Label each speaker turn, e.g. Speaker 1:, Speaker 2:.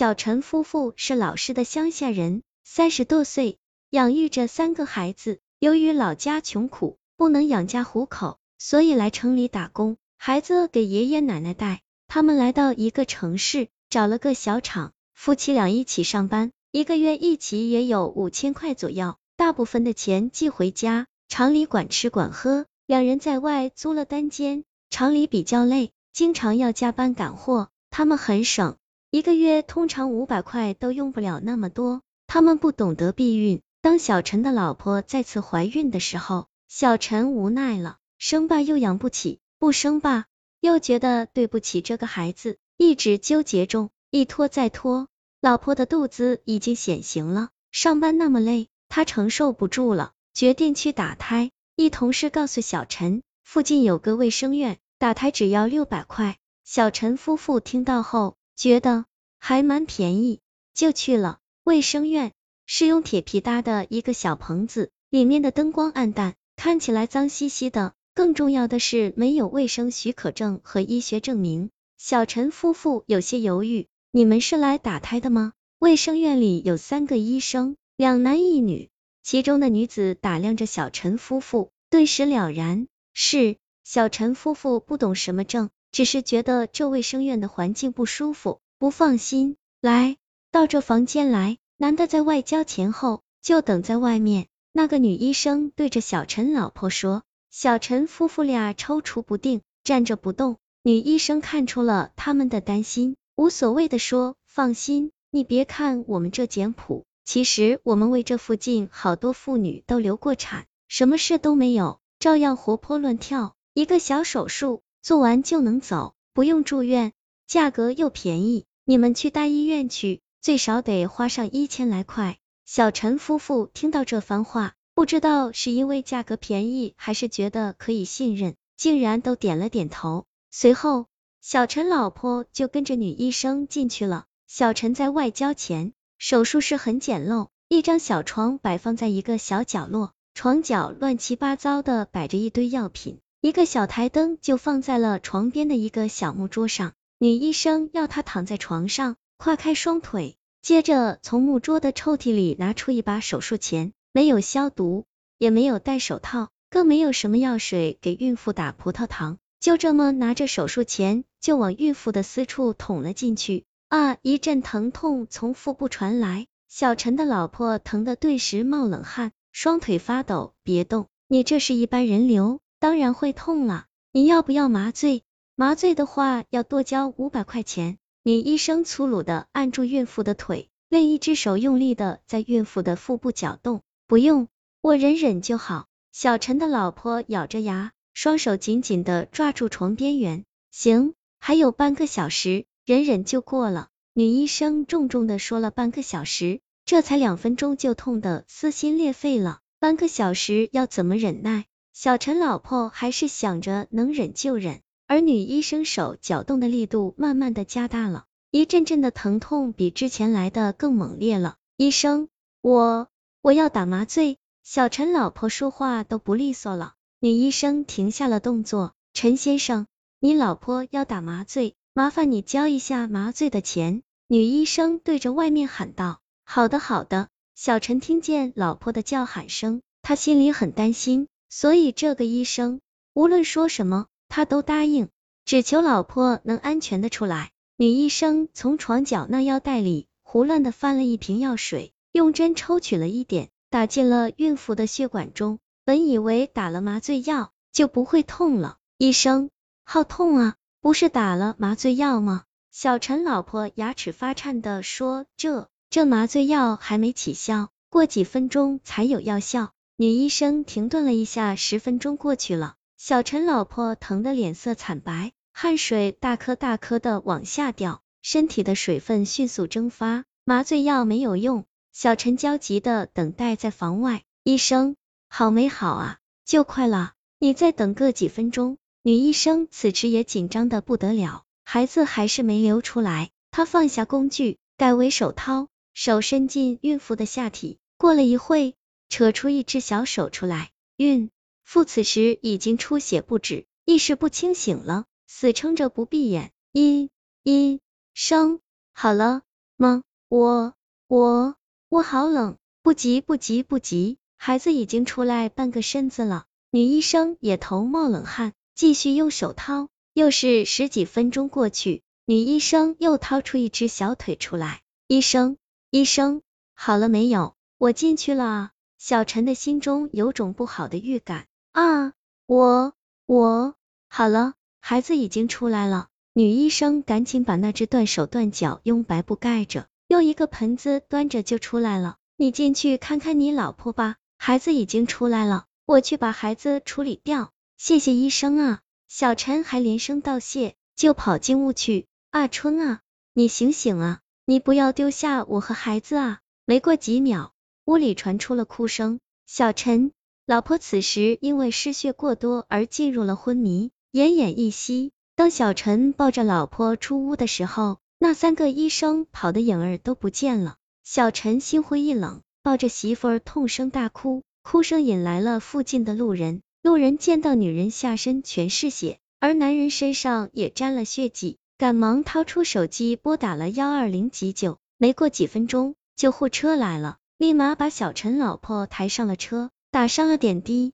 Speaker 1: 小陈夫妇是老实的乡下人，三十多岁，养育着三个孩子。由于老家穷苦，不能养家糊口，所以来城里打工。孩子给爷爷奶奶带。他们来到一个城市，找了个小厂，夫妻俩一起上班，一个月一起也有五千块左右，大部分的钱寄回家。厂里管吃管喝，两人在外租了单间。厂里比较累，经常要加班赶货，他们很省。一个月通常五百块都用不了那么多，他们不懂得避孕。当小陈的老婆再次怀孕的时候，小陈无奈了，生吧又养不起，不生吧又觉得对不起这个孩子，一直纠结中，一拖再拖，老婆的肚子已经显形了，上班那么累，他承受不住了，决定去打胎。一同事告诉小陈，附近有个卫生院，打胎只要六百块。小陈夫妇听到后。觉得还蛮便宜，就去了卫生院。是用铁皮搭的一个小棚子，里面的灯光暗淡，看起来脏兮兮的。更重要的是，没有卫生许可证和医学证明。小陈夫妇有些犹豫：“你们是来打胎的吗？”卫生院里有三个医生，两男一女。其中的女子打量着小陈夫妇，顿时了然，是小陈夫妇不懂什么证。只是觉得这卫生院的环境不舒服，不放心。来到这房间来，男的在外交钱后就等在外面。那个女医生对着小陈老婆说。小陈夫妇俩踌躇不定，站着不动。女医生看出了他们的担心，无所谓的说：“放心，你别看我们这简朴，其实我们为这附近好多妇女都流过产，什么事都没有，照样活泼乱跳。一个小手术。”做完就能走，不用住院，价格又便宜。你们去大医院去，最少得花上一千来块。小陈夫妇听到这番话，不知道是因为价格便宜，还是觉得可以信任，竟然都点了点头。随后，小陈老婆就跟着女医生进去了。小陈在外交钱，手术室很简陋，一张小床摆放在一个小角落，床角乱七八糟的摆着一堆药品。一个小台灯就放在了床边的一个小木桌上，女医生要他躺在床上，跨开双腿，接着从木桌的抽屉里拿出一把手术钳，没有消毒，也没有戴手套，更没有什么药水给孕妇打葡萄糖，就这么拿着手术钳就往孕妇的私处捅了进去。啊！一阵疼痛从腹部传来，小陈的老婆疼得顿时冒冷汗，双腿发抖。别动，你这是一般人流。当然会痛了，你要不要麻醉？麻醉的话要多交五百块钱。女医生粗鲁的按住孕妇的腿，另一只手用力的在孕妇的腹部搅动。不用，我忍忍就好。小陈的老婆咬着牙，双手紧紧的抓住床边缘。行，还有半个小时，忍忍就过了。女医生重重的说了半个小时，这才两分钟就痛得撕心裂肺了。半个小时要怎么忍耐？小陈老婆还是想着能忍就忍，而女医生手搅动的力度慢慢的加大了，一阵阵的疼痛比之前来的更猛烈了。医生，我我要打麻醉。小陈老婆说话都不利索了。女医生停下了动作，陈先生，你老婆要打麻醉，麻烦你交一下麻醉的钱。女医生对着外面喊道。好的好的。小陈听见老婆的叫喊声，他心里很担心。所以这个医生无论说什么，他都答应，只求老婆能安全的出来。女医生从床角那药袋里胡乱的翻了一瓶药水，用针抽取了一点，打进了孕妇的血管中。本以为打了麻醉药就不会痛了，医生，好痛啊！不是打了麻醉药吗？小陈老婆牙齿发颤的说：“这这麻醉药还没起效，过几分钟才有药效。”女医生停顿了一下，十分钟过去了，小陈老婆疼得脸色惨白，汗水大颗大颗的往下掉，身体的水分迅速蒸发，麻醉药没有用，小陈焦急的等待在房外。医生，好没好啊？就快了，你再等个几分钟。女医生此时也紧张的不得了，孩子还是没流出来，她放下工具，改为手掏，手伸进孕妇的下体，过了一会。扯出一只小手出来，孕妇此时已经出血不止，意识不清醒了，死撑着不闭眼。医医生，好了，吗？我我我好冷，不急不急不急，孩子已经出来半个身子了。女医生也头冒冷汗，继续用手掏。又是十几分钟过去，女医生又掏出一只小腿出来。医生，医生，好了没有？我进去了啊。小陈的心中有种不好的预感啊，我我好了，孩子已经出来了。女医生赶紧把那只断手断脚用白布盖着，用一个盆子端着就出来了。你进去看看你老婆吧，孩子已经出来了，我去把孩子处理掉。谢谢医生啊！小陈还连声道谢，就跑进屋去。阿春啊，你醒醒啊，你不要丢下我和孩子啊！没过几秒。屋里传出了哭声，小陈老婆此时因为失血过多而进入了昏迷，奄奄一息。当小陈抱着老婆出屋的时候，那三个医生跑的影儿都不见了。小陈心灰意冷，抱着媳妇儿痛声大哭，哭声引来了附近的路人。路人见到女人下身全是血，而男人身上也沾了血迹，赶忙掏出手机拨打了幺二零急救。没过几分钟，救护车来了。立马把小陈老婆抬上了车，打上了点滴。